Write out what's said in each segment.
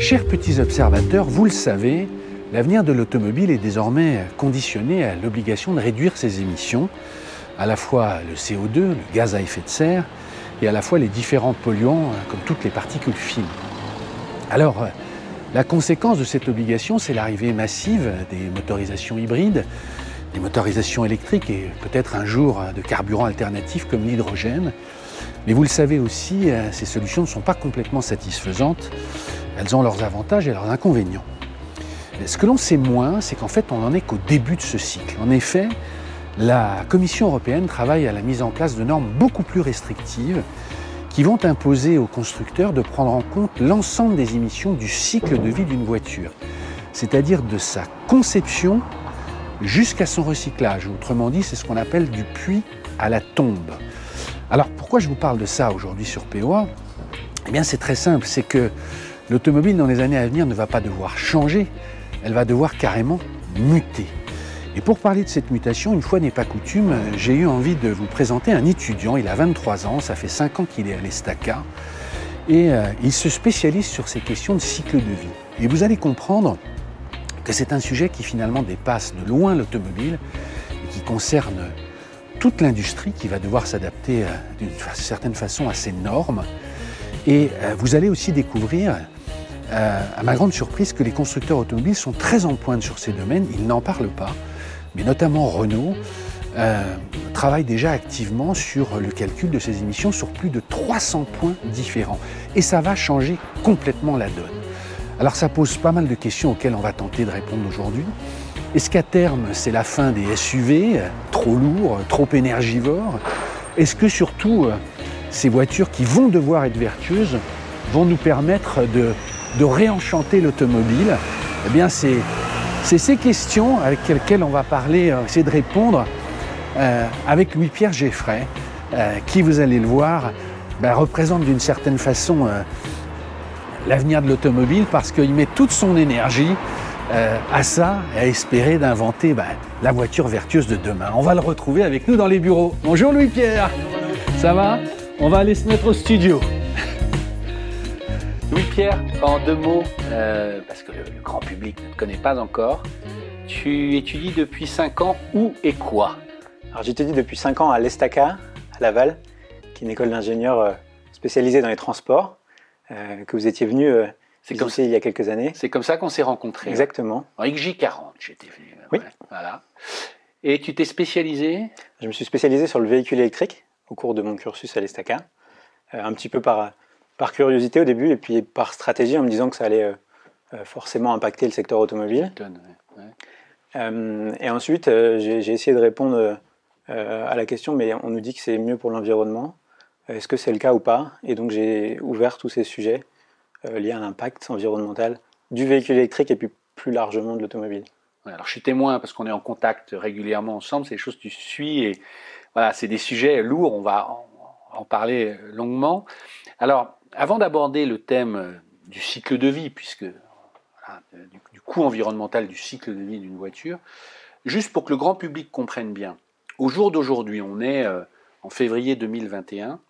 Chers petits observateurs, vous le savez, l'avenir de l'automobile est désormais conditionné à l'obligation de réduire ses émissions, à la fois le CO2, le gaz à effet de serre, et à la fois les différents polluants comme toutes les particules fines. Alors, la conséquence de cette obligation, c'est l'arrivée massive des motorisations hybrides, des motorisations électriques et peut-être un jour de carburants alternatifs comme l'hydrogène. Mais vous le savez aussi, ces solutions ne sont pas complètement satisfaisantes. Elles ont leurs avantages et leurs inconvénients. Ce que l'on sait moins, c'est qu'en fait, on n'en est qu'au début de ce cycle. En effet, la Commission européenne travaille à la mise en place de normes beaucoup plus restrictives qui vont imposer aux constructeurs de prendre en compte l'ensemble des émissions du cycle de vie d'une voiture, c'est-à-dire de sa conception jusqu'à son recyclage. Autrement dit, c'est ce qu'on appelle du puits à la tombe. Alors pourquoi je vous parle de ça aujourd'hui sur POA Eh bien c'est très simple, c'est que l'automobile dans les années à venir ne va pas devoir changer, elle va devoir carrément muter. Et pour parler de cette mutation, une fois n'est pas coutume, j'ai eu envie de vous présenter un étudiant. Il a 23 ans, ça fait 5 ans qu'il est à l'ESTACA. Et euh, il se spécialise sur ces questions de cycle de vie. Et vous allez comprendre que c'est un sujet qui finalement dépasse de loin l'automobile et qui concerne toute l'industrie qui va devoir s'adapter euh, d'une certaine façon à ces normes. Et euh, vous allez aussi découvrir à ma grande surprise que les constructeurs automobiles sont très en pointe sur ces domaines, ils n'en parlent pas mais notamment Renault, euh, travaille déjà activement sur le calcul de ces émissions sur plus de 300 points différents. Et ça va changer complètement la donne. Alors ça pose pas mal de questions auxquelles on va tenter de répondre aujourd'hui. Est-ce qu'à terme, c'est la fin des SUV, trop lourds, trop énergivores Est-ce que surtout, euh, ces voitures qui vont devoir être vertueuses vont nous permettre de, réenchanter l'automobile? Eh bien, c'est ces questions avec lesquelles on va parler, euh, essayer de répondre euh, avec Louis-Pierre Geffray, qui, vous allez le voir, ben, représente d'une certaine façon l'avenir de l'automobile parce qu'il met toute son énergie à ça et à espérer d'inventer ben, la voiture vertueuse de demain. On va le retrouver avec nous dans les bureaux. Bonjour Louis-Pierre, ça va? On va aller se mettre au studio. Louis-Pierre, en deux mots, euh, parce que le, grand public ne te connaît pas encore, tu étudies depuis 5 ans où et quoi? Alors j'étudie depuis 5 ans à l'Estaca, à Laval, qui est une école d'ingénieurs euh, spécialisée dans les transports, euh, que vous étiez venu c'est comme il y a quelques années. C'est comme ça qu'on s'est rencontrés. Exactement. En XJ40, j'étais venu. Oui. voilà. Et tu t'es spécialisé? Je me suis spécialisé sur le véhicule électrique au cours de mon cursus à l'Estaca, un petit peu par par curiosité au début et puis par stratégie en me disant que ça allait euh, euh, forcément impacter le secteur automobile. Euh, et ensuite, j'ai essayé de répondre à la question, mais on nous dit que c'est mieux pour l'environnement. Est-ce que c'est le cas ou pas? Et donc j'ai ouvert tous ces sujets liés à l'impact environnemental du véhicule électrique et puis plus largement de l'automobile. alors je suis témoin parce qu'on est en contact régulièrement ensemble, c'est des choses que tu suis et voilà, c'est des sujets lourds, on va en parler longuement. Alors, avant d'aborder le thème euh, du cycle de vie, puisque du, coût environnemental du cycle de vie d'une voiture, juste pour que le grand public comprenne bien, au jour d'aujourd'hui, on est euh, en février 2021,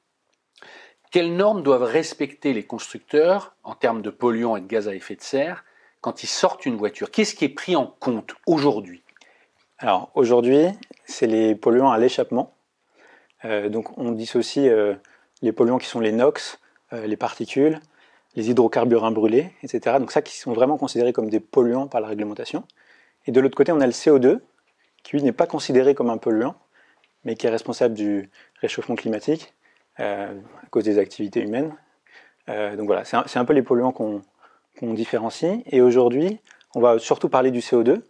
quelles normes doivent respecter les constructeurs en termes de polluants et de gaz à effet de serre quand ils sortent une voiture? Qu'est-ce qui est pris en compte aujourd'hui? Alors aujourd'hui, c'est les polluants à l'échappement. Euh, donc on dissocie les polluants qui sont les NOx, euh, les particules, les hydrocarbures brûlés, etc. Donc ça qui sont vraiment considérés comme des polluants par la réglementation. Et de l'autre côté, on a le CO2, qui lui n'est pas considéré comme un polluant, mais qui est responsable du réchauffement climatique euh, à cause des activités humaines. Euh, donc voilà, c'est un, peu les polluants qu'on différencie. Et aujourd'hui, on va surtout parler du CO2.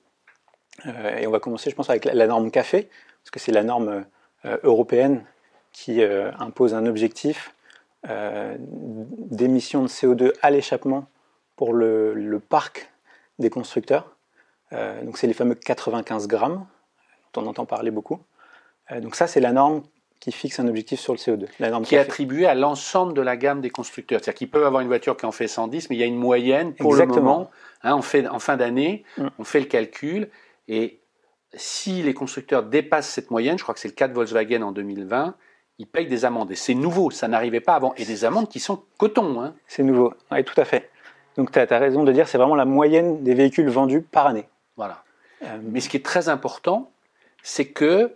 et on va commencer, je pense, avec la, norme café, parce que c'est la norme européenne qui impose un objectif euh, d'émissions de CO2 à l'échappement pour le, parc des constructeurs. Euh, donc c'est les fameux 95 grammes, dont on entend parler beaucoup. Euh, donc ça, c'est la norme qui fixe un objectif sur le CO2. La norme qui est attribuée à l'ensemble de la gamme des constructeurs. C'est-à-dire qu'ils peuvent avoir une voiture qui en fait 110, mais il y a une moyenne pour le moment. Hein, on fait, en fin d'année, mm. on fait le calcul. Et si les constructeurs dépassent cette moyenne, je crois que c'est le cas de Volkswagen en 2020, ils payent des amendes. Et c'est nouveau, ça n'arrivait pas avant. Et des amendes qui sont coton. Hein. C'est nouveau, oui, tout à fait. Donc tu as, raison de dire c'est vraiment la moyenne des véhicules vendus par année. Voilà. Euh, Mais ce qui est très important, c'est que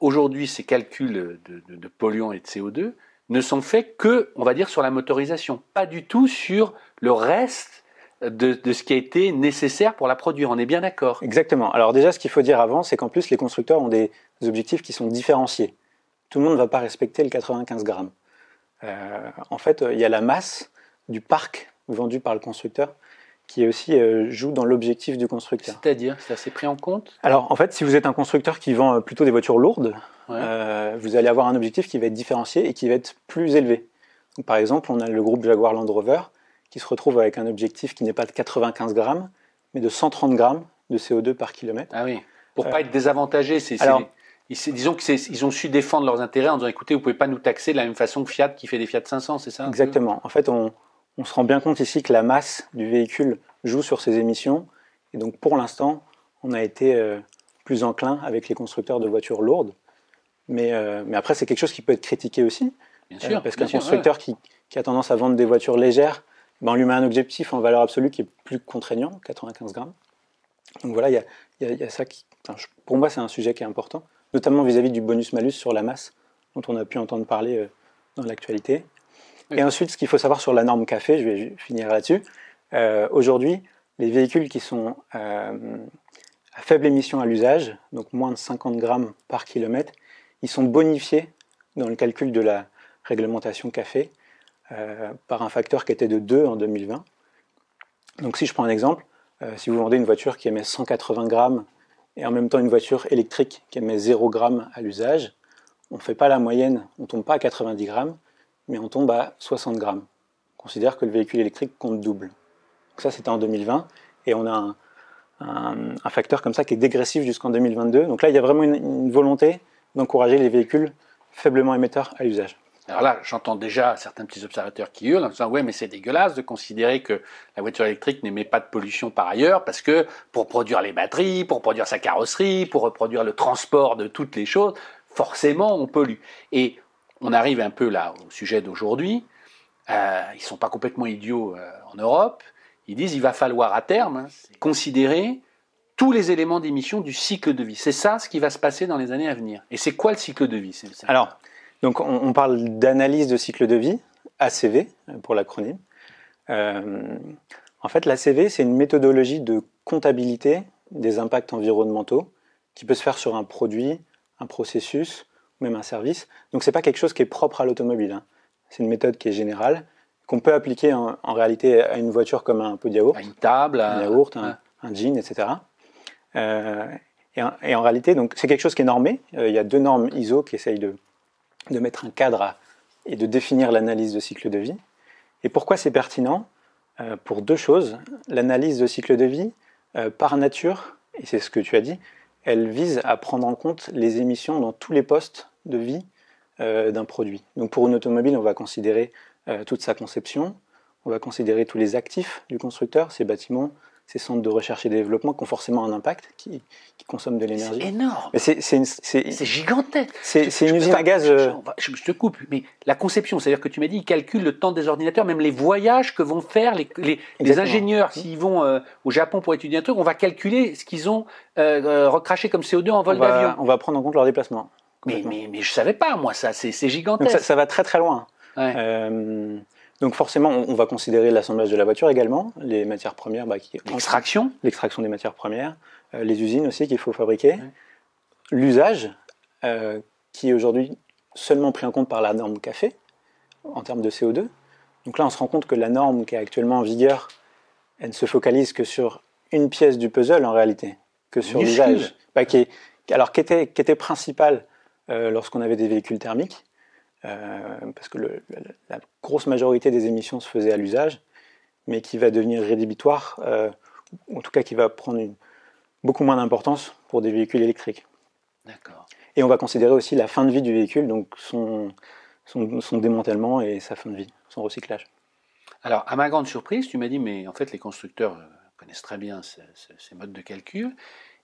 aujourd'hui, ces calculs de, polluants et de CO2 ne sont faits que, on va dire, sur la motorisation, pas du tout sur le reste de, ce qui a été nécessaire pour la produire. On est bien d'accord Exactement. Alors déjà, ce qu'il faut dire avant, c'est qu'en plus, les constructeurs ont des objectifs qui sont différenciés. Tout le monde ne va pas respecter le 95 grammes. Euh, en fait, il y a la masse du parc vendu par le constructeur qui aussi euh, joue dans l'objectif du constructeur. C'est-à-dire, c'est pris en compte? Alors, en fait, si vous êtes un constructeur qui vend euh, plutôt des voitures lourdes, vous allez avoir un objectif qui va être différencié et qui va être plus élevé. par exemple, on a le groupe Jaguar Land Rover qui se retrouve avec un objectif qui n'est pas de 95 grammes, mais de 130 grammes de CO2 par kilomètre. Ah oui, pour pas être désavantagé, c'est disons qu'ils ont su défendre leurs intérêts en disant écoutez, vous pouvez pas nous taxer de la même façon que Fiat qui fait des Fiat 500, c'est ça Exactement. En fait, on, se rend bien compte ici que la masse du véhicule joue sur ses émissions. Et donc, pour l'instant, on a été euh, plus enclin avec les constructeurs de voitures lourdes. Mais, euh, mais après, c'est quelque chose qui peut être critiqué aussi. Bien sûr. Euh, parce qu'un constructeur qui, a tendance à vendre des voitures légères, ben, on lui met un objectif en valeur absolue qui est plus contraignant, 95 grammes. Donc voilà, il y a, ça qui. pour moi, c'est un sujet qui est important notamment vis-à-vis du bonus-malus sur la masse, dont on a pu entendre parler euh, dans l'actualité. Et ensuite, ce qu'il faut savoir sur la norme café, je vais finir là-dessus. Euh, aujourd'hui, les véhicules qui sont euh, à faible émission à l'usage, donc moins de 50 grammes par kilomètre, ils sont bonifiés dans le calcul de la réglementation café par un facteur qui était de 2 en 2020. Donc si je prends un exemple, si vous vendez une voiture qui émet 180 grammes et en même temps une voiture électrique qui émet 0 g à l'usage, on ne fait pas la moyenne, on ne tombe pas à 90 grammes, mais on tombe à 60 grammes. On considère que le véhicule électrique compte double. Donc ça, c'était en 2020, et on a un, facteur comme ça qui est dégressif jusqu'en 2022. Donc là, il y a vraiment une volonté d'encourager les véhicules faiblement émetteurs à l'usage. Alors là, j'entends déjà certains petits observateurs qui hurlent en disant ouais, mais c'est dégueulasse de considérer que la voiture électrique n'émet pas de pollution par ailleurs, parce que pour produire les batteries, pour produire sa carrosserie, pour reproduire le transport de toutes les choses, forcément on pollue. Et on arrive un peu là au sujet d'aujourd'hui. Euh, ils sont pas complètement idiots euh, en Europe. Ils disent il va falloir à terme considérer tous les éléments d'émission du cycle de vie. C'est ça ce qui va se passer dans les années à venir. Et c'est quoi le cycle de vie Alors, on, parle d'analyse de cycle de vie, ACV pour l'acronyme. Euh, en fait, l'ACV, c'est une méthodologie de comptabilité des impacts environnementaux qui peut se faire sur un produit, un processus, même un service. Donc c'est pas quelque chose qui est propre à l'automobile. Hein. C'est une méthode qui est générale, qu'on peut appliquer en, réalité à une voiture comme un pot de yaourt. À une table. Un yaourt, un, jean, etc. Euh, et, en, réalité, donc c'est quelque chose qui est normé. Euh, il y a deux normes ISO qui essayent de, de mettre un cadre et de définir l'analyse de cycle de vie. Et pourquoi c'est pertinent? Euh, Pour deux choses. L'analyse de cycle de vie, par nature, et c'est ce que tu as dit, elle vise à prendre en compte les émissions dans tous les postes de vie euh, d'un produit. Donc pour une automobile, on va considérer toute sa conception, on va considérer tous les actifs du constructeur, ses bâtiments, ces centres de recherche et développement qui ont forcément un impact, qui, consomment de l'énergie. C'est énorme. C'est gigantesque. C'est une usine à gaz. Euh, je, te coupe, mais la conception, c'est-à-dire que tu m'as dit, ils calculent le temps des ordinateurs, même les voyages que vont faire les, les, ingénieurs s'ils vont euh, au Japon pour étudier un truc, on va calculer ce qu'ils ont euh, recraché comme CO2 en vol d'avion. On va prendre en compte leur déplacement. Mais, mais, mais je savais pas, moi, ça, c'est gigantesque. Ça, ça, va très très loin. Donc forcément, on, va considérer l'assemblage de la voiture également, les matières premières. Bah, l'extraction L'extraction des matières premières, euh, les usines aussi qu'il faut fabriquer, l'usage, euh, qui est aujourd'hui seulement pris en compte par la norme café, en termes de CO2. Donc là, on se rend compte que la norme qui est actuellement en vigueur, elle ne se focalise que sur une pièce du puzzle en réalité, que sur l'usage. Bah, qui alors qui était, qui était principal euh, lorsqu'on avait des véhicules thermiques, parce que la grosse majorité des émissions se faisait à l'usage, mais qui va devenir rédhibitoire, euh, en tout cas qui va prendre beaucoup moins d'importance pour des véhicules électriques. D'accord. Et on va considérer aussi la fin de vie du véhicule, donc son, son, démantèlement et sa fin de vie, son recyclage. Alors, à ma grande surprise, tu m'as dit, mais en fait, les constructeurs euh, connaissent très bien ces, modes de calcul.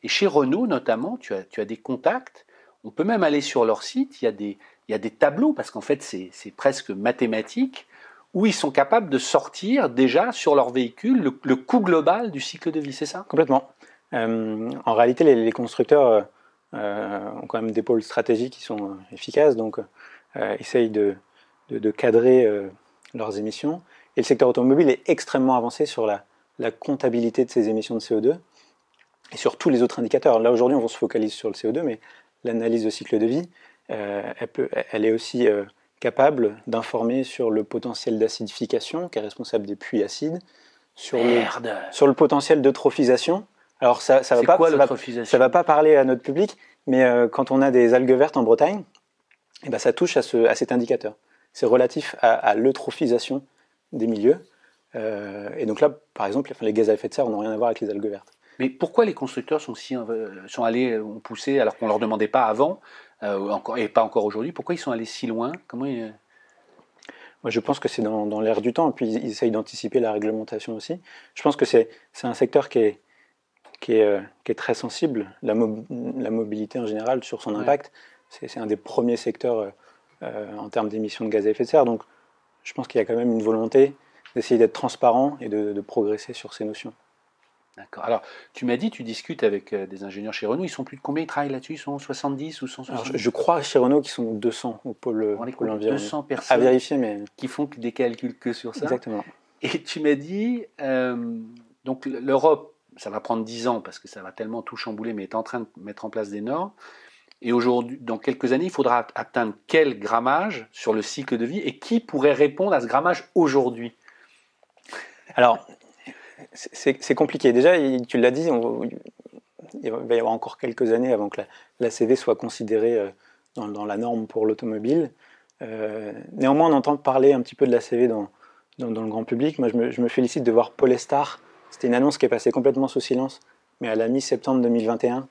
Et chez Renault, notamment, tu as, tu as des contacts. On peut même aller sur leur site. Il y a des, il y a des tableaux, parce qu'en fait c'est presque mathématique, où ils sont capables de sortir déjà sur leur véhicule le, coût global du cycle de vie, c'est ça? Complètement. Euh, en réalité, les, constructeurs euh, ont quand même des pôles stratégiques qui sont efficaces, donc essayent de, cadrer leurs émissions. Et le secteur automobile est extrêmement avancé sur la, comptabilité de ces émissions de CO2 et sur tous les autres indicateurs. Là, aujourd'hui, on se focalise sur le CO2, mais l'analyse de cycle de vie, euh, elle, peut, elle, est aussi euh, capable d'informer sur le potentiel d'acidification, qui est responsable des puits acides, sur, le, sur le potentiel d'eutrophisation. Alors, ça ne va, pas, ça va pas parler à notre public, mais euh, quand on a des algues vertes en Bretagne, eh ben, ça touche à, ce, à cet indicateur. C'est relatif à, à l'eutrophisation des milieux. et donc là, par exemple, les gaz à effet de serre n'ont rien à voir avec les algues vertes. Mais pourquoi les constructeurs sont, si, euh, sont allés, euh, ont poussé, alors qu'on ne leur demandait pas avant, euh, encore, et pas encore aujourd'hui, pourquoi ils sont allés si loin? Comment Moi, je pense que c'est dans, l'air du temps, et puis ils essayent d'anticiper la réglementation aussi. Je pense que c'est un secteur qui est, qui est, qui est très sensible, la, la, mobilité en général, sur son impact. C'est un des premiers secteurs en termes d'émissions de gaz à effet de serre. Donc, je pense qu'il y a quand même une volonté d'essayer d'être transparent et de progresser sur ces notions. D'accord. Alors, tu m'as dit, tu discutes avec euh, des ingénieurs chez Renault. Ils sont plus de combien? Ils travaillent là-dessus? Ils sont 70 ou 160 je, crois chez Renault qu'ils sont 200 au pôle, pôle environnement. 200 personnes à vérifier, mais qui font des calculs que sur ça? Exactement. Et tu m'as dit, euh, donc l'Europe, ça va prendre 10 ans parce que ça va tellement tout chambouler, mais est en train de mettre en place des normes. Et aujourd'hui, dans quelques années, il faudra atteindre quel grammage sur le cycle de vie et qui pourrait répondre à ce grammage aujourd'hui? Alors, c'est compliqué. Déjà, tu l'as dit, il va y avoir encore quelques années avant que la, CV soit considérée euh, dans, la norme pour l'automobile. Euh, néanmoins, on entend parler un petit peu de la CV dans, dans, le grand public. Moi, je me, félicite de voir Polestar. C'était une annonce qui est passée complètement sous silence, mais à la mi-septembre 2021,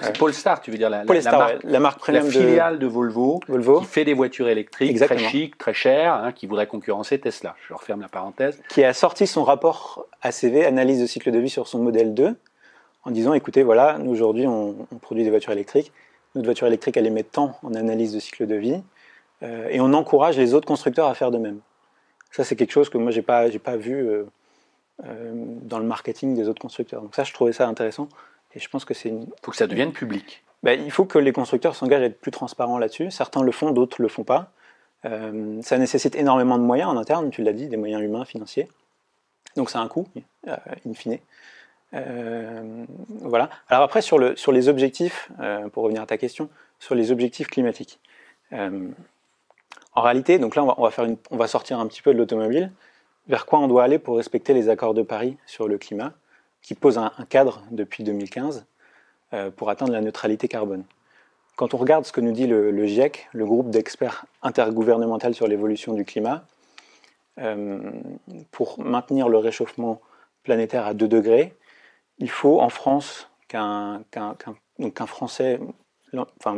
c'est Polestar, tu veux dire la, Polestar, la, marque, la marque la filiale de, Volvo, Volvo, qui fait des voitures électriques très chic, très chères, hein, qui voudrait concurrencer Tesla. Je referme la parenthèse. Qui a sorti son rapport ACV, analyse de cycle de vie sur son modèle 2, en disant écoutez, voilà, nous aujourd'hui on, produit des voitures électriques, notre voiture électrique elle émet tant en analyse de cycle de vie, euh, et on encourage les autres constructeurs à faire de même. Ça c'est quelque chose que moi j'ai pas j'ai pas vu euh, euh, dans le marketing des autres constructeurs. Donc ça je trouvais ça intéressant. Et je pense que c'est Il faut que ça devienne public. Ben, il faut que les constructeurs s'engagent à être plus transparents là-dessus. Certains le font, d'autres ne le font pas. Euh, ça nécessite énormément de moyens en interne, tu l'as dit, des moyens humains, financiers. Donc c'est un coût, euh, in fine. Euh, voilà. Alors après, sur, le, sur les objectifs, pour revenir à ta question, sur les objectifs climatiques. en réalité, donc là, on va, on va, faire une, on va sortir un petit peu de l'automobile. Vers quoi on doit aller pour respecter les accords de Paris sur le climat? Qui pose un, cadre depuis 2015 euh, pour atteindre la neutralité carbone. Quand on regarde ce que nous dit le, GIEC, le groupe d'experts intergouvernemental sur l'évolution du climat, euh, pour maintenir le réchauffement planétaire à 2 degrés, il faut en France qu'un Français, enfin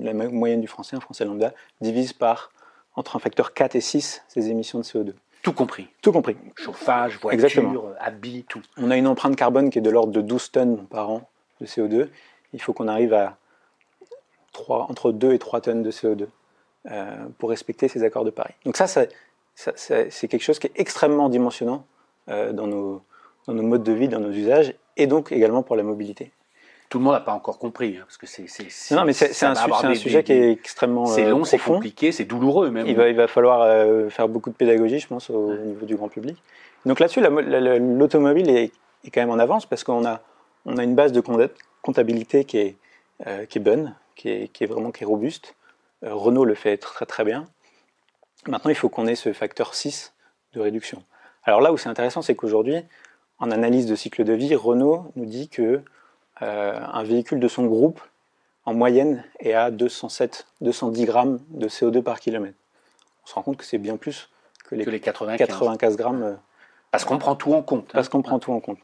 la, moyenne du Français, un Français lambda, divise par entre un facteur 4 et 6 ses émissions de CO2. Tout compris. Tout compris. Chauffage, voiture, habits, tout. On a une empreinte carbone qui est de l'ordre de 12 tonnes par an de CO2. Il faut qu'on arrive à 3, entre 2 et 3 tonnes de CO2 euh, pour respecter ces accords de Paris. Donc ça, c'est quelque chose qui est extrêmement dimensionnant euh, dans, nos, dans nos modes de vie, dans nos usages, et donc également pour la mobilité tout le monde n'a pas encore compris, hein, parce que c'est. Non, mais c'est un, sujet qui est extrêmement. C'est long, c'est compliqué, c'est douloureux même. Il va, il va falloir euh, faire beaucoup de pédagogie, je pense, au, niveau du grand public. Donc là-dessus, l'automobile est, est, quand même en avance parce qu'on a, on a une base de comptabilité qui est, euh, qui est bonne, qui est, qui est, vraiment qui est robuste. Euh, Renault le fait très très bien. Maintenant, il faut qu'on ait ce facteur 6 de réduction. Alors là où c'est intéressant, c'est qu'aujourd'hui, en analyse de cycle de vie, Renault nous dit que euh, un véhicule de son groupe, en moyenne, est à 207, 210 grammes de CO2 par kilomètre. On se rend compte que c'est bien plus que les, 95. grammes. Euh, parce qu'on prend tout en compte. Parce qu'on prend tout en compte.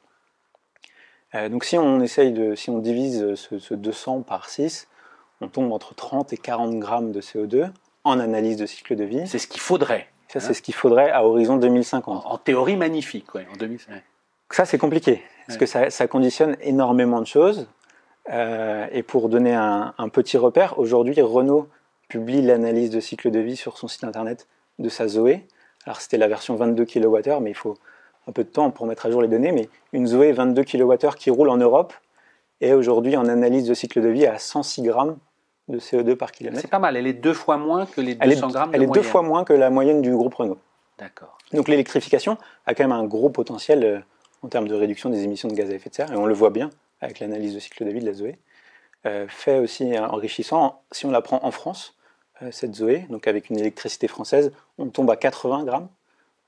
Euh, donc si on essaye de, si on divise ce, 200 par 6, on tombe entre 30 et 40 grammes de CO2 en analyse de cycle de vie. C'est ce qu'il faudrait. Ça, c'est hein. ce qu'il faudrait à horizon 2050. En, théorie magnifique, ouais, en 2050. Ça, c'est compliqué, parce que ça, conditionne énormément de choses. Euh, et pour donner un, petit repère, aujourd'hui, Renault publie l'analyse de cycle de vie sur son site internet de sa Zoé, Alors c'était la version 22 kWh, mais il faut un peu de temps pour mettre à jour les données. Mais une Zoé 22 kWh qui roule en Europe est aujourd'hui en analyse de cycle de vie à 106 grammes de CO2 par kilomètre. C'est pas mal, elle est deux fois moins que les 200 Elle est, grammes de elle est deux fois moins que la moyenne du groupe Renault. D'accord. Donc l'électrification a quand même un gros potentiel euh, en termes de réduction des émissions de gaz à effet de serre, et on le voit bien avec l'analyse de cycle de vie de la Zoé. Euh, fait aussi enrichissant, si on la prend en France, euh, cette Zoé, donc avec une électricité française, on tombe à 80 grammes,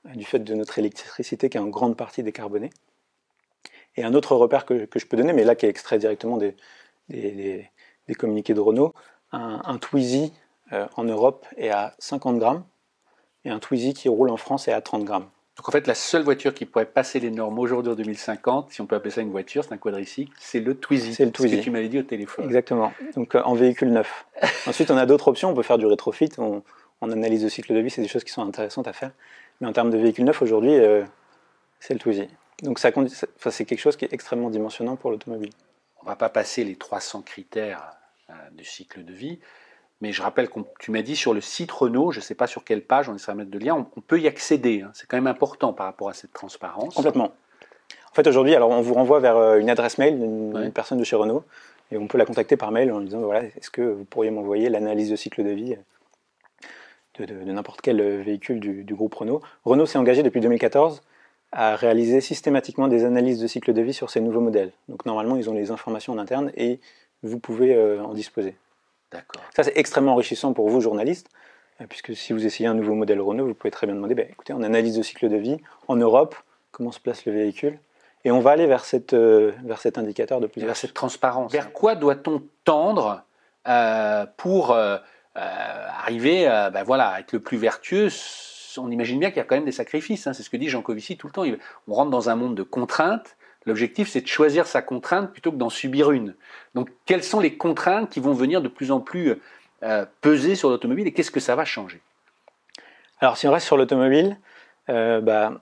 euh, du fait de notre électricité qui est en grande partie décarbonée. Et un autre repère que, je peux donner, mais là qui est extrait directement des, des, communiqués de Renault, un, un Twizy en Europe est à 50 grammes, et un Twizy qui roule en France est à 30 grammes. Donc en fait, la seule voiture qui pourrait passer les normes aujourd'hui en 2050, si on peut appeler ça une voiture, c'est un quadricycle, c'est le Twizy. C'est le Ce Twizy. que tu m'avais dit au téléphone. Exactement. Donc euh, en véhicule neuf. Ensuite, on a d'autres options. On peut faire du rétrofit. On, analyse de cycle de vie, c'est des choses qui sont intéressantes à faire. Mais en termes de véhicule neuf, aujourd'hui, euh, c'est le Twizy. Donc ça, c'est quelque chose qui est extrêmement dimensionnant pour l'automobile. On va pas passer les 300 critères euh, du cycle de vie, mais je rappelle que tu m'as dit sur le site Renault, je ne sais pas sur quelle page, on essaiera de mettre de lien, on, on peut y accéder. hein. C'est quand même important par rapport à cette transparence. Complètement. En fait, aujourd'hui, alors on vous renvoie vers euh, une adresse mail d'une Ouais. personne de chez Renault et on peut la contacter par mail en lui disant voilà, est-ce que vous pourriez m'envoyer l'analyse de cycle de vie de, de- de n'importe quel euh, véhicule du, du groupe Renault. Renault s'est engagé depuis 2014 à réaliser systématiquement des analyses de cycle de vie sur ces nouveaux modèles. Donc normalement, ils ont les informations en interne et vous pouvez euh, en disposer. D'accord. Ça, c'est extrêmement enrichissant pour vous, journalistes, euh, puisque si vous essayez un nouveau modèle Renault, vous pouvez très bien demander, bah, écoutez, en analyse de cycle de vie, en Europe, comment se place le véhicule Et on va aller vers, cette, euh, vers cet indicateur de plus en vers plus. cette transparence. Vers quoi doit-on tendre euh, pour euh, arriver ben voilà, à être le plus vertueux? On imagine bien qu'il y a quand même des sacrifices. hein. C'est ce que dit Jean Covici tout le temps. On rentre dans un monde de contraintes. L'objectif, c'est de choisir sa contrainte plutôt que d'en subir une. Donc, quelles sont les contraintes qui vont venir de plus en plus euh, peser sur l'automobile et qu'est-ce que ça va changer? Alors, si on reste sur l'automobile, euh, bah,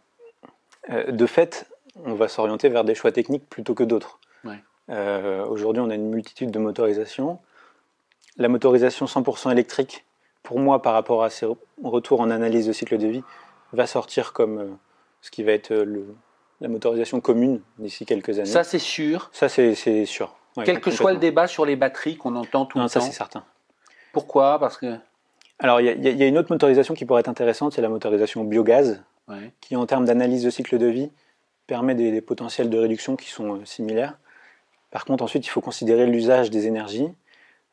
euh, de fait, on va s'orienter vers des choix techniques plutôt que d'autres. Ouais. Aujourd'hui, on a une multitude de motorisations. La motorisation 100% électrique, pour moi, par rapport à ces re- retours en analyse de cycle de vie, va sortir comme ce qui va être le- la motorisation commune d'ici quelques années. Ça, c'est sûr. Ça, c'est sûr. Ouais, Quel que soit le débat sur les batteries qu'on entend tout Non, le ça, temps. c'est certain. Pourquoi? Parce que. Alors, il y, a- il y a une autre motorisation qui pourrait être intéressante, c'est la motorisation biogaz. Ouais. qui en termes d'analyse de cycle de vie permet des, des potentiels de réduction qui sont euh, similaires. Par contre, ensuite, il faut considérer l'usage des énergies.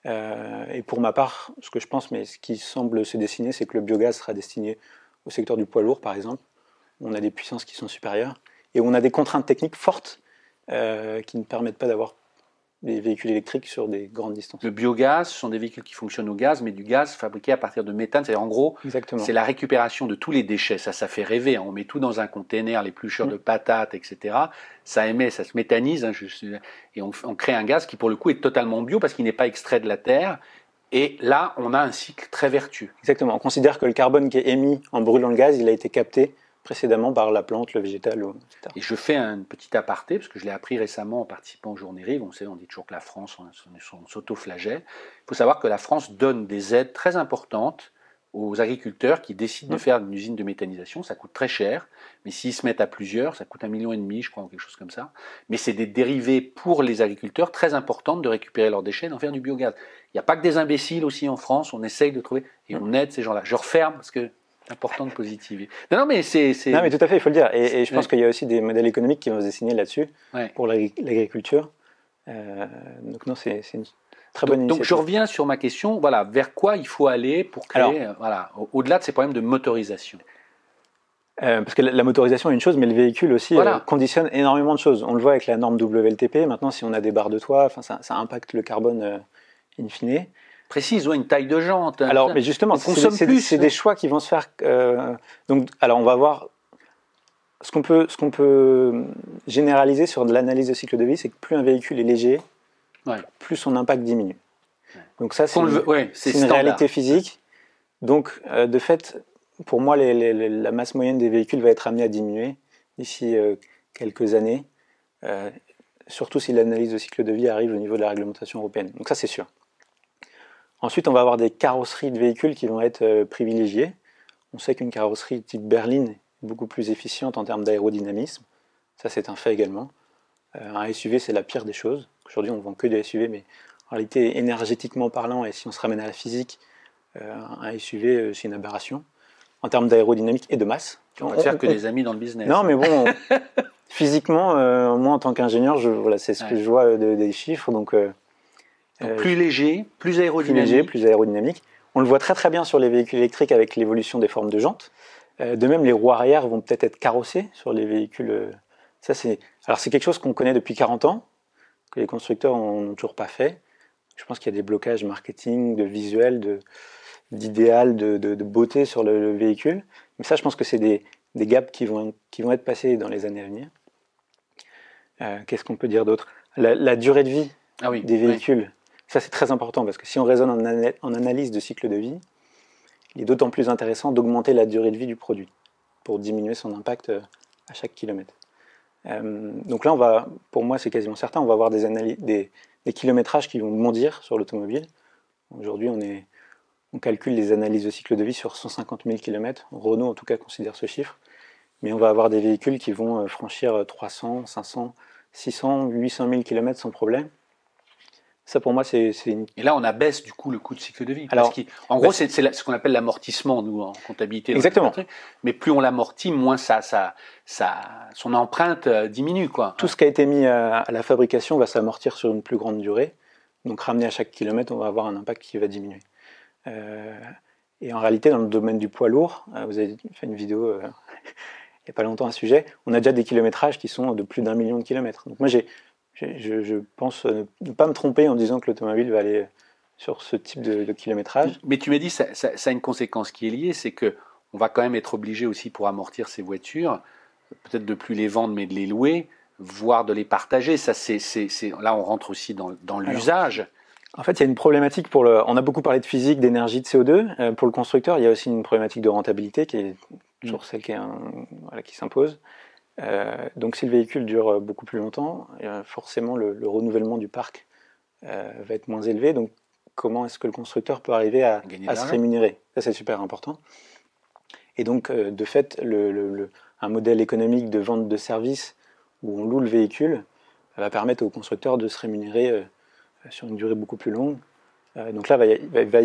Euh, et pour ma part, ce que je pense, mais ce qui semble se dessiner, c'est que le biogaz sera destiné au secteur du poids lourd, par exemple. où On a des puissances qui sont supérieures et on a des contraintes techniques fortes euh, qui ne permettent pas d'avoir des véhicules électriques sur des grandes distances. Le biogaz, ce sont des véhicules qui fonctionnent au gaz, mais du gaz fabriqué à partir de méthane. C'est-à-dire, en gros, c'est la récupération de tous les déchets. Ça, ça fait rêver. hein. On met tout dans un container, l'éplucheur Mm. de patates, etc. Ça émet, ça se méthanise, hein, je et on, on crée un gaz qui, pour le coup, est totalement bio parce qu'il n'est pas extrait de la terre. Et là, on a un cycle très vertueux. Exactement. On considère que le carbone qui est émis en brûlant le gaz, il a été capté précédemment par la plante, le végétal, etc. Et je fais un petit aparté, parce que je l'ai appris récemment en participant aux Journées Rive. On sait, on dit toujours que la France, on, on, on s'auto-flagelle. Il faut savoir que la France donne des aides très importantes aux agriculteurs qui décident de Mm. faire une usine de méthanisation. Ça coûte très cher, mais s'ils se mettent à plusieurs, ça coûte un million et demi, je crois, ou quelque chose comme ça. Mais c'est des dérivés pour les agriculteurs très importantes de récupérer leurs déchets et d'en faire du biogaz. Il n'y a pas que des imbéciles aussi en France, on essaye de trouver, et on aide ces gens-là. Je referme parce que c'est important de positiver. Non, non, mais c'est... c'est- Non, mais tout à fait, il faut le dire. Et, et je pense Ouais. qu'il y a aussi des modèles économiques qui vont se dessiner là-dessus Ouais. pour l'agri- l'agriculture. Euh, donc non, c'est c'est une très bonne Donc, donc je reviens sur ma question, voilà, vers quoi il faut aller pour créer, Alors- euh, voilà, au- au-delà de ces problèmes de motorisation? Euh, parce que la, la motorisation est une chose, mais le véhicule aussi Voilà. euh, conditionne énormément de choses. On le voit avec la norme WLTP. Maintenant, si on a des barres de toit, ça, ça impacte le carbone euh, in fine. Précise, ouais, une taille de jante. hein, Alors, mais justement, c'est plus, c'est hein. des choix qui vont se faire. euh, donc, alors, on va voir. Ce qu'on peut, peut généraliser sur de l'analyse de cycle de vie, c'est que plus un véhicule est léger, Ouais. plus son impact diminue. Ouais. Donc ça, c'est une, ouais, réalité physique. Donc, euh, de fait, pour moi, les- les- les- la masse moyenne des véhicules va être amenée à diminuer d'ici euh, quelques années, euh, surtout si l'analyse de cycle de vie arrive au niveau de la réglementation européenne. Donc ça, c'est sûr. Ensuite, on va avoir des carrosseries de véhicules qui vont être euh, privilégiées. On sait qu'une carrosserie type berline est beaucoup plus efficiente en termes d'aérodynamisme. Ça, c'est un fait également. Euh, un SUV, c'est la pire des choses. Aujourd'hui, on vend que des SUV, mais en réalité, énergétiquement parlant, et si on se ramène à la physique, euh, un SUV, c'est une aberration en termes d'aérodynamique et de masse. On va faire que des amis dans le business. Non, mais bon, physiquement, moi en tant qu'ingénieur, voilà, c'est ce que je vois des chiffres. Donc, plus léger, plus aérodynamique. Plus léger, plus aérodynamique. On le voit très très bien sur les véhicules électriques avec l'évolution des formes de jantes. de même, les roues arrière vont peut-être être carrossées sur les véhicules. ça, c'est alors c'est quelque chose qu'on connaît depuis 40 ans, que les constructeurs n'ont toujours pas fait. Je pense qu'il y a des blocages marketing, de visuel, d'idéal, de, de, beauté sur le, véhicule. Mais ça, je pense que c'est des, des, gaps qui vont, qui vont être passés dans les années à venir. Euh, qu'est-ce qu'on peut dire d'autre? La, durée de vie ah des véhicules. Ça, c'est très important parce que si on raisonne en, analyse de cycle de vie, il est d'autant plus intéressant d'augmenter la durée de vie du produit pour diminuer son impact euh, à chaque kilomètre. Euh, donc là, pour moi, c'est quasiment certain, on va avoir des, kilométrages qui vont bondir sur l'automobile. Aujourd'hui, on, on calcule les analyses de cycle de vie sur 150 000 km. Renault, en tout cas, considère ce chiffre. Mais on va avoir des véhicules qui vont euh, franchir 300, 500, 600, 800 000 km sans problème. Ça, pour moi, c'est une... Et là, on abaisse du coup le coût de cycle de vie. Alors, en gros, c'est ce qu'on appelle l'amortissement, nous, en comptabilité. Exactement. Mais plus on l'amortit, moins ça, ça, ça, son empreinte euh, diminue. Quoi. Tout ce qui a été mis à, la fabrication va s'amortir sur une plus grande durée. Donc, ramener à chaque kilomètre, on va avoir un impact qui va diminuer. Euh, et en réalité, dans le domaine du poids lourd, euh, vous avez fait une vidéo il n'y a pas longtemps à ce sujet, on a déjà des kilométrages qui sont de plus d'un million de kilomètres. Donc, moi, j'ai je, pense ne pas me tromper en disant que l'automobile va aller sur ce type de, kilométrage. Mais tu m'as dit, ça, ça, ça, a une conséquence qui est liée, c'est que on va quand même être obligé aussi pour amortir ces voitures, peut-être de plus les vendre, mais de les louer, voire de les partager. Ça, c'est, là, on rentre aussi dans, dans l'usage. En fait, il y a une problématique pour le. On a beaucoup parlé de physique, d'énergie, de CO2. Euh, pour le constructeur, il y a aussi une problématique de rentabilité qui est toujours mm. celle qui, qui s'impose. Euh, donc si le véhicule dure beaucoup plus longtemps, euh, forcément le, renouvellement du parc euh, va être moins élevé. Donc comment est-ce que le constructeur peut arriver à, se rémunérer? Ça c'est super important. Et donc de fait, un modèle économique de vente de services où on loue le véhicule va permettre au constructeur de se rémunérer sur une durée beaucoup plus longue. donc là, il va,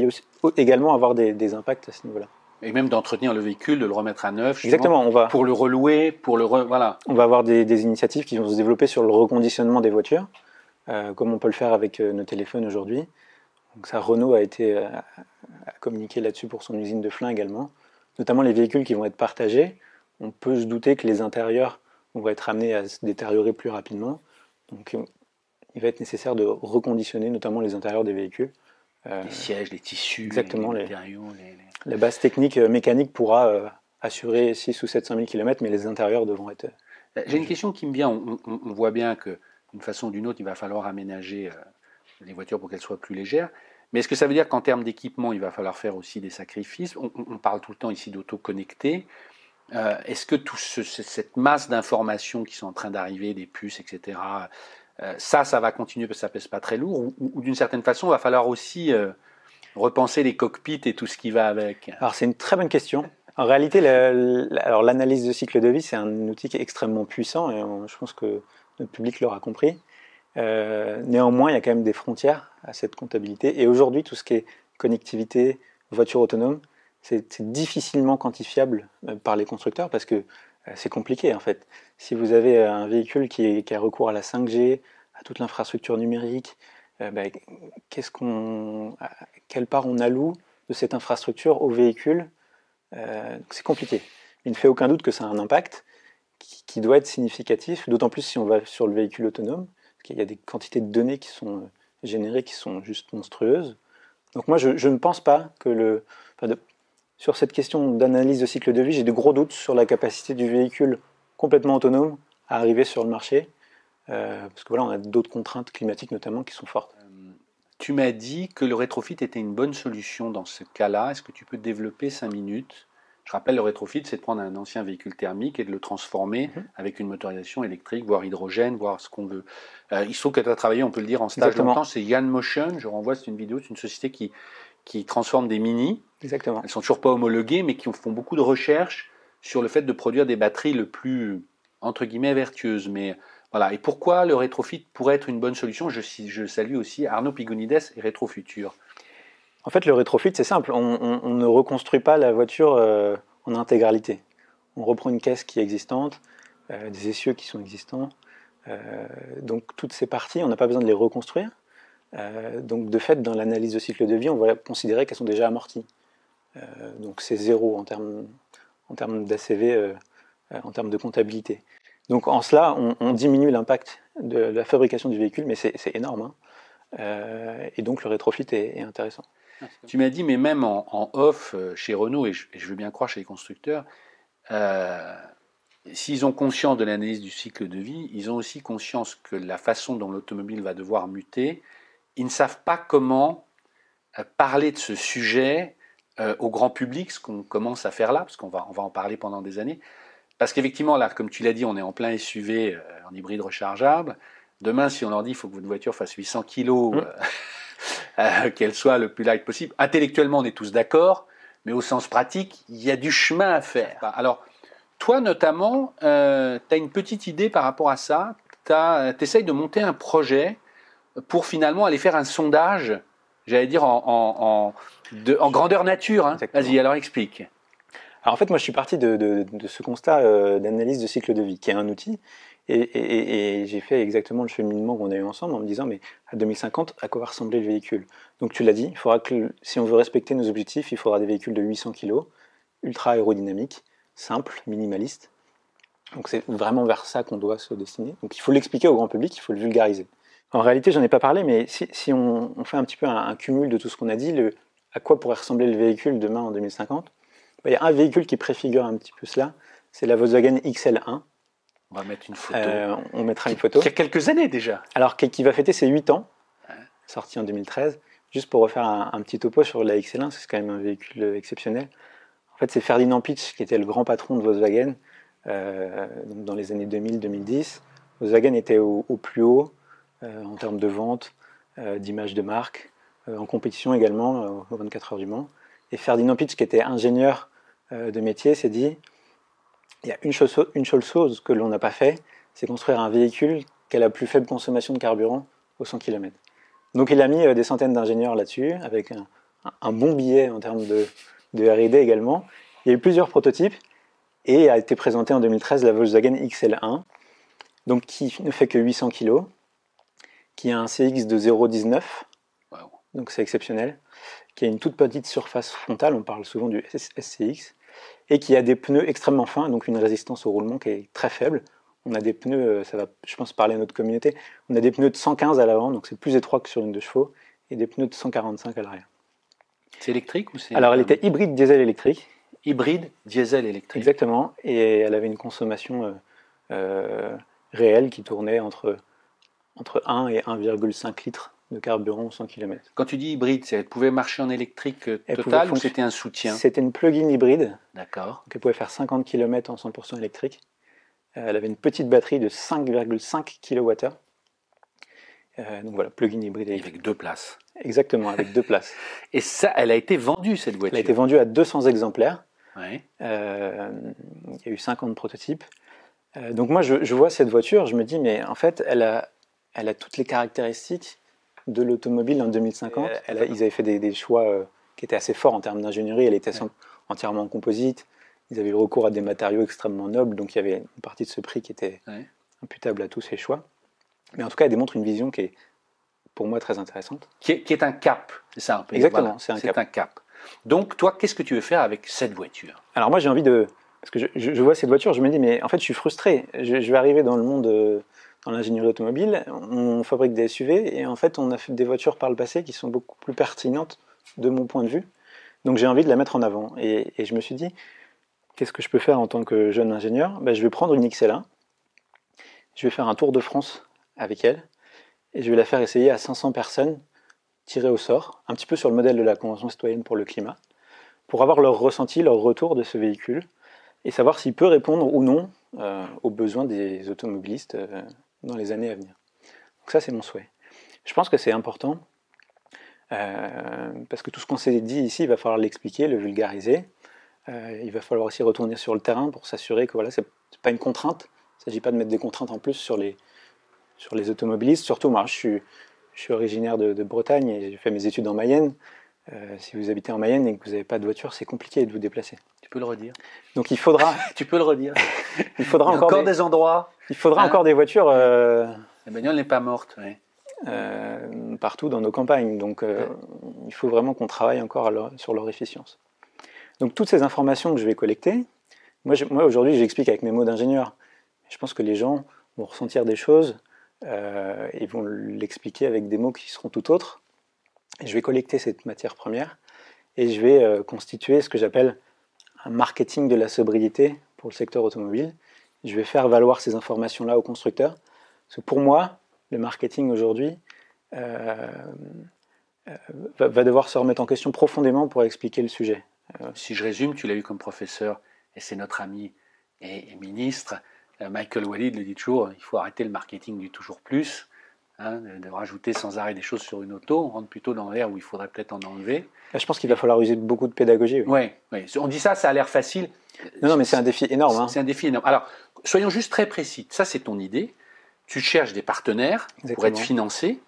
également avoir des impacts à ce niveau-là et même d'entretenir le véhicule, de le remettre à neuf. Exactement, on va pour le relouer, pour le voilà. On va avoir des, initiatives qui vont se développer sur le reconditionnement des voitures, euh, comme on peut le faire avec euh, nos téléphones aujourd'hui. Donc ça, Renault a été euh, communiqué là-dessus pour son usine de Flins également. Notamment les véhicules qui vont être partagés, on peut se douter que les intérieurs vont être amenés à se détériorer plus rapidement. Donc il va être nécessaire de reconditionner notamment les intérieurs des véhicules. Les sièges, les tissus, exactement, les, matériaux, les la base technique euh, mécanique pourra euh, assurer 6 ou 700 000 km, mais les intérieurs devront être. Euh, j'ai une question qui me vient. On, voit bien que d'une façon ou d'une autre, il va falloir aménager les voitures pour qu'elles soient plus légères. Mais est-ce que ça veut dire qu'en termes d'équipement, il va falloir faire aussi des sacrifices? On, parle tout le temps ici d'auto connecté. est-ce que toute cette masse d'informations qui sont en train d'arriver, des puces, etc., ça, ça va continuer parce que ça pèse pas très lourd Ou, d'une certaine façon, il va falloir aussi repenser les cockpits et tout ce qui va avec Alors c'est une très bonne question. En réalité, l'analyse de cycle de vie, c'est un outil extrêmement puissant et je pense que notre public l'aura compris. Euh, néanmoins, il y a quand même des frontières à cette comptabilité. Et aujourd'hui, tout ce qui est connectivité, voiture autonome, c'est difficilement quantifiable euh, par les constructeurs parce que euh, c'est compliqué en fait. Si vous avez un véhicule qui, a recours à la 5G, à toute l'infrastructure numérique, qu'est-ce qu'on, quelle part on alloue de cette infrastructure au véhicule. Euh, c'est compliqué. Il ne fait aucun doute que ça a un impact qui, doit être significatif, d'autant plus si on va sur le véhicule autonome, parce qu'il y a des quantités de données qui sont euh, générées qui sont juste monstrueuses. Donc moi, je, ne pense pas que le... sur cette question d'analyse de cycle de vie, j'ai de gros doutes sur la capacité du véhicule complètement autonome à arriver sur le marché, euh, parce que voilà, on a d'autres contraintes climatiques notamment qui sont fortes. Tu m'as dit que le rétrofit était une bonne solution dans ce cas-là. Est-ce que tu peux développer 5 minutes? Je rappelle, le rétrofit, c'est de prendre un ancien véhicule thermique et de le transformer mhm. avec une motorisation électrique, voire hydrogène, voire ce qu'on veut. Euh, il se trouve que tu as travaillé, on peut le dire, en stage longtemps. C'est Yann Motion, je renvoie, c'est une vidéo, c'est une société qui, qui transforment des mini. Exactement. Elles sont toujours pas homologuées, mais qui font beaucoup de recherches sur le fait de produire des batteries le plus entre guillemets vertueuses. Mais voilà. Et pourquoi le rétrofit pourrait être une bonne solution? Je, je salue aussi Arnaud Pigonides et Rétrofutur. En fait, le rétrofit, c'est simple. On, ne reconstruit pas la voiture euh, en intégralité. On reprend une caisse qui est existante, euh, des essieux qui sont existants. Euh, donc toutes ces parties, on n'a pas besoin de les reconstruire. Donc de fait, dans l'analyse de cycle de vie, on va considérer qu'elles sont déjà amorties. donc c'est zéro en termes, en termes d'ACV, en termes de comptabilité. Donc en cela, on, diminue l'impact de la fabrication du véhicule, mais c'est énorme. Hein. et donc le rétrofit est intéressant. Tu m'as dit, mais même en, off euh, chez Renault, et je, veux bien croire chez les constructeurs, euh, s'ils ont conscience de l'analyse du cycle de vie, ils ont aussi conscience que la façon dont l'automobile va devoir muter, ils ne savent pas comment euh, parler de ce sujet au grand public, ce qu'on commence à faire là, parce qu'on va, on va en parler pendant des années. Parce qu'effectivement, là, comme tu l'as dit, on est en plein SUV en hybride rechargeable. Demain, si on leur dit qu'il faut que votre voiture fasse 800 kg, mmh. Euh, qu'elle soit le plus light possible. Intellectuellement, on est tous d'accord, mais au sens pratique, il y a du chemin à faire. Alors, toi notamment, euh, tu as une petite idée par rapport à ça. Tu essayes de monter un projet pour finalement aller faire un sondage, j'allais dire en, grandeur nature. Hein. Vas-y, alors explique. Alors en fait, moi, je suis parti de, ce constat euh, d'analyse de cycle de vie, qui est un outil et, j'ai fait exactement le cheminement qu'on a eu ensemble en me disant, mais à 2050, à quoi va ressembler le véhicule? Donc tu l'as dit, il faudra que, si on veut respecter nos objectifs, il faudra des véhicules de 800 kg, ultra aérodynamiques, simples, minimalistes. Donc c'est vraiment vers ça qu'on doit se destiner. Donc il faut l'expliquer au grand public, il faut le vulgariser. En réalité, j'en ai pas parlé, mais si, on, fait un petit peu un, cumul de tout ce qu'on a dit, le, à quoi pourrait ressembler le véhicule demain en 2050 bah, Il y a un véhicule qui préfigure un petit peu cela, c'est la Volkswagen XL1, on va mettre une photo. Euh, on mettra une photo. Il y a quelques années déjà. Alors, qui, va fêter ses 8 ans, sorti en 2013. Juste pour refaire un, petit topo sur la XL1, c'est quand même un véhicule exceptionnel. En fait, c'est Ferdinand Pitch qui était le grand patron de Volkswagen euh, dans les années 2000-2010. Volkswagen était au, plus haut en termes de vente, d'image de marque, en compétition également aux 24 heures du Mans. Et Ferdinand Pitch, qui était ingénieur de métier, s'est dit il y a une chose, une chose que l'on n'a pas fait, c'est construire un véhicule qui a la plus faible consommation de carburant au 100 km. Donc il a mis euh, des centaines d'ingénieurs là-dessus, avec un, bon billet en termes de, de R&D également. Il y a eu plusieurs prototypes, et a été présenté en 2013 la Volkswagen XL1, donc qui ne fait que 800 kg, qui a un CX de 0,19, donc c'est exceptionnel, qui a une toute petite surface frontale, on parle souvent du SCX, et qui a des pneus extrêmement fins, donc une résistance au roulement qui est très faible. On a des pneus, euh, ça va, je pense, parler à notre communauté, on a des pneus de 115 à l'avant, donc c'est plus étroit que sur une de chevaux, et des pneus de 145 à l'arrière. C'est électrique ou c'est Alors elle était hybride diesel électrique. Hybride diesel électrique. Exactement, et elle avait une consommation euh, euh, réelle qui tournait entre, entre 1 et 1,5 litres de carburant 100 km. Quand tu dis hybride, elle pouvait marcher en électrique euh, total ou c'était un soutien? C'était une plug-in hybride. D'accord. elle pouvait faire 50 km en 100% électrique. Euh, elle avait une petite batterie de 5,5 kWh. Euh, donc voilà, plug-in hybride Avec deux places. Exactement, avec deux places. Et ça, elle a été vendue cette voiture Elle a été vendue à 200 exemplaires. il y a eu 50 prototypes. donc moi, je, je, vois cette voiture, je me dis, mais en fait, elle a, elle a toutes les caractéristiques de l'automobile en 2050. ils avaient fait des, choix euh, qui étaient assez forts en termes d'ingénierie. Elle était entièrement en composite. Ils avaient eu recours à des matériaux extrêmement nobles, donc il y avait une partie de ce prix qui était imputable à tous ces choix. Mais en tout cas, elle démontre une vision qui est, pour moi, très intéressante. Qui est, un cap, c'est ça un peu Exactement, c'est un, un, cap. Donc, toi, qu'est-ce que tu veux faire avec cette voiture? Alors, moi, j'ai envie de. Parce que je, vois cette voiture, je me dis, mais en fait, je suis frustré. Je, vais arriver dans le monde. Euh, dans l'ingénierie automobile, on fabrique des SUV et en fait on a fait des voitures par le passé qui sont beaucoup plus pertinentes de mon point de vue. Donc j'ai envie de la mettre en avant. Et, je me suis dit, qu'est-ce que je peux faire en tant que jeune ingénieur? Ben, Je vais prendre une XL1, je vais faire un tour de France avec elle et je vais la faire essayer à 500 personnes tirées au sort, un petit peu sur le modèle de la Convention citoyenne pour le climat, pour avoir leur ressenti, leur retour de ce véhicule et savoir s'il peut répondre ou non euh, aux besoins des automobilistes euh, dans les années à venir. Donc ça, c'est mon souhait. Je pense que c'est important parce que tout ce qu'on s'est dit ici, il va falloir l'expliquer, le vulgariser. il va falloir aussi retourner sur le terrain pour s'assurer que voilà, c'est pas une contrainte. Il ne s'agit pas de mettre des contraintes en plus sur les, sur les automobilistes. Surtout, moi, je suis, originaire de Bretagne et j'ai fait mes études en Mayenne. Euh, si vous habitez en Mayenne et que vous n'avez pas de voiture, c'est compliqué de vous déplacer. Tu peux le redire. Donc il faudra. tu peux le redire. il faudra encore, des... endroits. Il faudra hein encore des voitures. Euh... La bagnole n'est pas morte. Euh, partout dans nos campagnes. Donc il faut vraiment qu'on travaille encore sur leur efficience. Donc toutes ces informations que je vais collecter, moi, moi aujourd'hui j'explique avec mes mots d'ingénieur. Je pense que les gens vont ressentir des choses et vont l'expliquer avec des mots qui seront tout autres. Et je vais collecter cette matière première et je vais euh, constituer ce que j'appelle un marketing de la sobriété pour le secteur automobile. Je vais faire valoir ces informations-là aux constructeurs. Parce que pour moi, le marketing aujourd'hui euh, euh, va, devoir se remettre en question profondément pour expliquer le sujet. Si je résume, tu l'as eu comme professeur, et c'est notre ami et, ministre, Michael Walid le dit toujours, il faut arrêter le marketing du toujours plus. Hein, de, rajouter sans arrêt des choses sur une auto. On rentre plutôt dans l'air où il faudrait peut-être en enlever. Je pense qu'il va falloir user beaucoup de pédagogie. Oui, ouais, on dit ça, ça a l'air facile. Non, non mais c'est un défi énorme. Hein. C'est un défi énorme. Alors, soyons juste très précis. Ça, c'est ton idée. Tu cherches des partenaires pour être financé,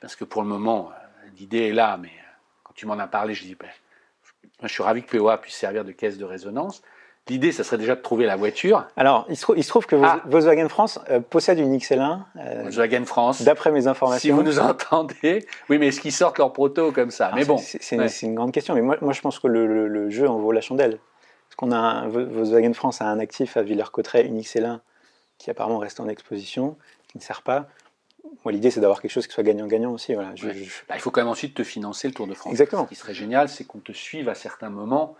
parce que pour le moment, euh, l'idée est là, mais euh, quand tu m'en as parlé, je dis, ben, je suis ravi que POA puisse servir de caisse de résonance. L'idée, ça serait déjà de trouver la voiture. Alors, il se, il se trouve que ah. Volkswagen France euh, possède une XL1. Euh, Volkswagen France. D'après mes informations. Si vous nous entendez. Oui, mais est-ce qu'ils sortent leur proto comme ça? Mais bon. C'est une, grande question. Mais moi, moi je pense que le, le, jeu en vaut la chandelle. Parce qu'on a un, Volkswagen France a un actif à Villers-Cotterêts, une XL1 qui apparemment reste en exposition, qui ne sert pas. Moi, l'idée, c'est d'avoir quelque chose qui soit gagnant-gagnant aussi. Voilà. Bah, il faut quand même ensuite te financer le Tour de France. Exactement. Ce qui serait génial, c'est qu'on te suive à certains moments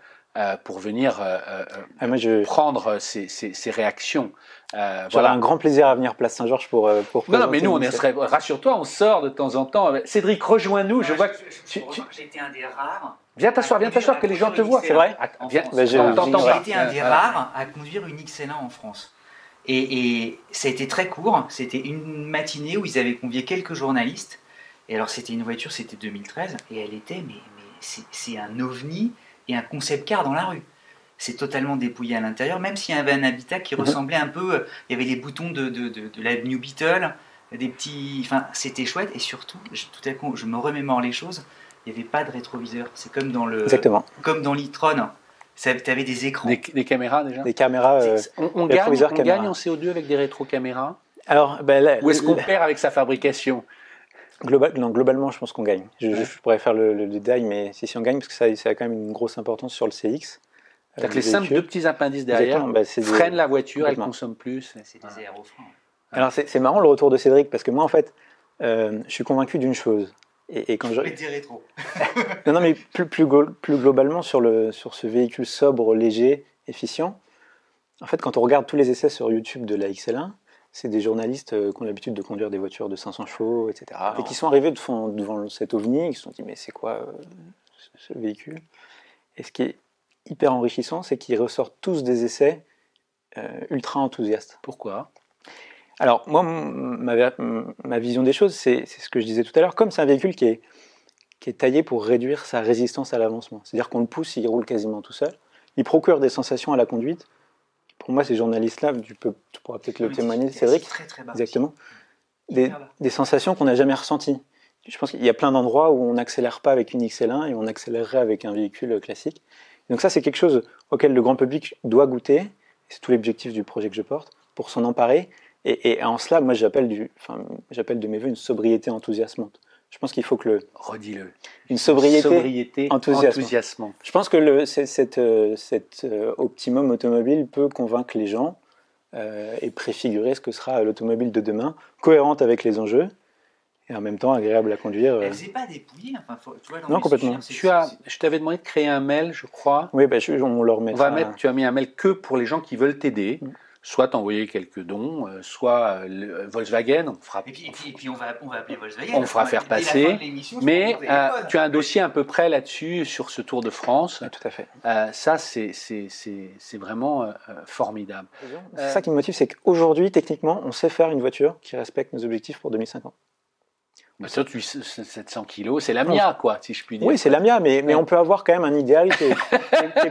pour venir euh, euh, ah, je... prendre ces, ces, réactions. voilà un grand plaisir à venir Place Saint-Georges pour, pour Non, non, mais nous, on est, rassure-toi, on sort de temps en temps. Cédric, rejoins-nous. Je vois J'étais un des rares. Viens t'asseoir, viens t'asseoir, que les gens te voient. C'est vrai J'ai été un des rares à conduire une XL1 en France. Et, et, ça a été très court. C'était une matinée où ils avaient convié quelques journalistes. Et alors, c'était une voiture, c'était 2013. Et elle était, mais, mais c'est un ovni et un concept car dans la rue. C'est totalement dépouillé à l'intérieur, même s'il y avait un habitat qui mhm. ressemblait un peu. Euh, il y avait les boutons de, de, de, la New Beetle, des petits. Enfin, c'était chouette et surtout, tout à coup, je me remémore les choses. Il n'y avait pas de rétroviseur. C'est comme dans le. Exactement. Comme dans l'e-tron. Tu avais des écrans. Des, caméras déjà? Des caméras. Euh, on, gagne, on gagne, en CO2 avec des rétro-caméras Alors, ben, Ou est-ce qu'on perd avec sa fabrication? Global, non, globalement, je pense qu'on gagne. Je, pourrais faire le, détail, mais si, si on gagne, parce que ça, ça, a quand même une grosse importance sur le CX. Euh, les simples deux petits appendices derrière bah, freinent la voiture, elle consomme plus. C'est des aérofreins. Alors c'est marrant le retour de Cédric, parce que moi, en fait, euh, je suis convaincu d'une chose. Et, et quand je... rétro. non, non, mais plus, plus, plus globalement sur, le, sur ce véhicule sobre, léger, efficient, en fait, quand on regarde tous les essais sur YouTube de la XL1, c'est des journalistes euh, qui ont l'habitude de conduire des voitures de 500 chevaux, etc. Et qui sont arrivés devant, devant cet ovni, qui se sont dit mais c'est quoi euh, ce, véhicule? Et ce qui est hyper enrichissant, c'est qu'ils ressortent tous des essais euh, ultra enthousiastes. Pourquoi? Alors moi, ma, ma, vision des choses, c'est ce que je disais tout à l'heure, comme c'est un véhicule qui est, qui est taillé pour réduire sa résistance à l'avancement. C'est-à-dire qu'on le pousse, il roule quasiment tout seul. Il procure des sensations à la conduite pour moi, ces journalistes-là, tu, peux, tu pourras peut-être le témoigner, Cédric. Très, très bas Exactement. Des, des, sensations qu'on n'a jamais ressenties. Je pense qu'il y a plein d'endroits où on n'accélère pas avec une XL1 et on accélérerait avec un véhicule classique. Donc ça, c'est quelque chose auquel le grand public doit goûter. C'est tout l'objectif du projet que je porte, pour s'en emparer. Et, et, en cela, moi, j'appelle de mes voeux une sobriété enthousiasmante. Je pense qu'il faut que le. Redis-le. Une sobriété, enthousiasmante. Je pense que le, cet, euh, cet euh, optimum automobile peut convaincre les gens euh, et préfigurer ce que sera l'automobile de demain, cohérente avec les enjeux et en même temps agréable à conduire. Elle faisait pas dépouiller, enfin, tu vois, Non, complètement. Tu as, je t'avais demandé de créer un mail, je crois. Oui, ben, on leur met. On va mettre, tu as mis un mail que pour les gens qui veulent t'aider. Mm soit envoyer quelques dons, euh, soit euh, Volkswagen, on fera. Et puis, et puis, on, va, on va appeler Volkswagen. On fera faire passer. Mais euh, tu as un dossier à peu près là-dessus sur ce Tour de France. tout à fait. ça, c'est vraiment formidable. C'est ça qui me motive, c'est qu'aujourd'hui, techniquement, on sait faire une voiture qui respecte nos objectifs pour 2050. Mais ça, tu, 700 kilos, c'est la Mia, quoi, si je puis dire. Oui, c'est la Mia, mais, mais on peut avoir quand même un idéal qui est,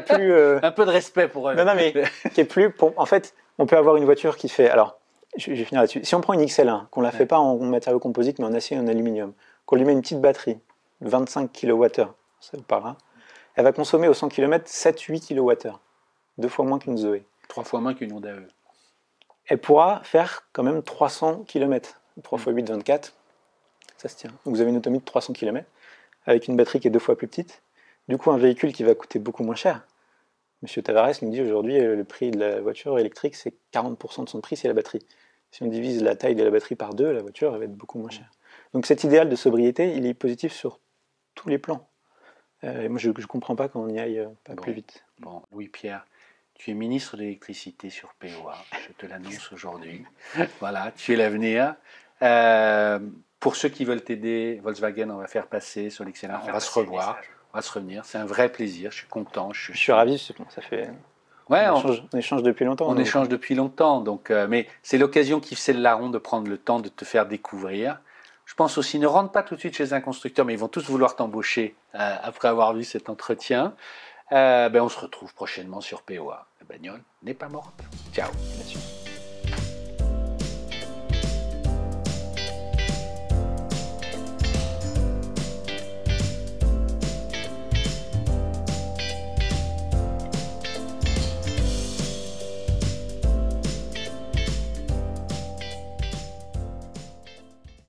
plus. Euh, un peu de respect pour eux. Non, non, mais qui est plus. En fait, on peut avoir une voiture qui fait. Alors, je vais finir là-dessus. Si on prend une XL1, qu'on ne la fait pas en matériaux composites, mais en acier et en aluminium, qu'on lui met une petite batterie, 25 kWh, ça vous parlera, elle va consommer au 100 km 7-8 kWh, deux fois moins qu'une Zoé. Trois fois moins qu'une Honda E. Elle pourra faire quand même 300 km. 3 x 8, 24 ça se tient. Donc vous avez une autonomie de 300 km avec une batterie qui est deux fois plus petite. Du coup, un véhicule qui va coûter beaucoup moins cher. Monsieur Tavares nous dit aujourd'hui euh, le prix de la voiture électrique, c'est 40% de son prix, c'est la batterie. Si on divise la taille de la batterie par deux, la voiture elle va être beaucoup moins chère. Donc cet idéal de sobriété, il est positif sur tous les plans. Euh, moi, je ne comprends pas qu'on y aille euh, pas plus vite. Bon, Louis-Pierre, tu es ministre de l'électricité sur POA, je te l'annonce aujourd'hui. voilà, tu es l'avenir. Pour ceux qui veulent t'aider, Volkswagen, on va faire passer sur l'excellent. On va se revoir, on va se revenir. C'est un vrai plaisir. Je suis content. Je, suis ravi. Ça fait. Ouais, on, échange, depuis longtemps. On échange depuis longtemps. Donc, euh, mais c'est l'occasion qui fait le larron de prendre le temps de te faire découvrir. Je pense aussi, ne rentre pas tout de suite chez un constructeur, mais ils vont tous vouloir t'embaucher euh, après avoir vu cet entretien. Euh, ben, on se retrouve prochainement sur POA. La bagnole n'est pas morte. Ciao. Merci.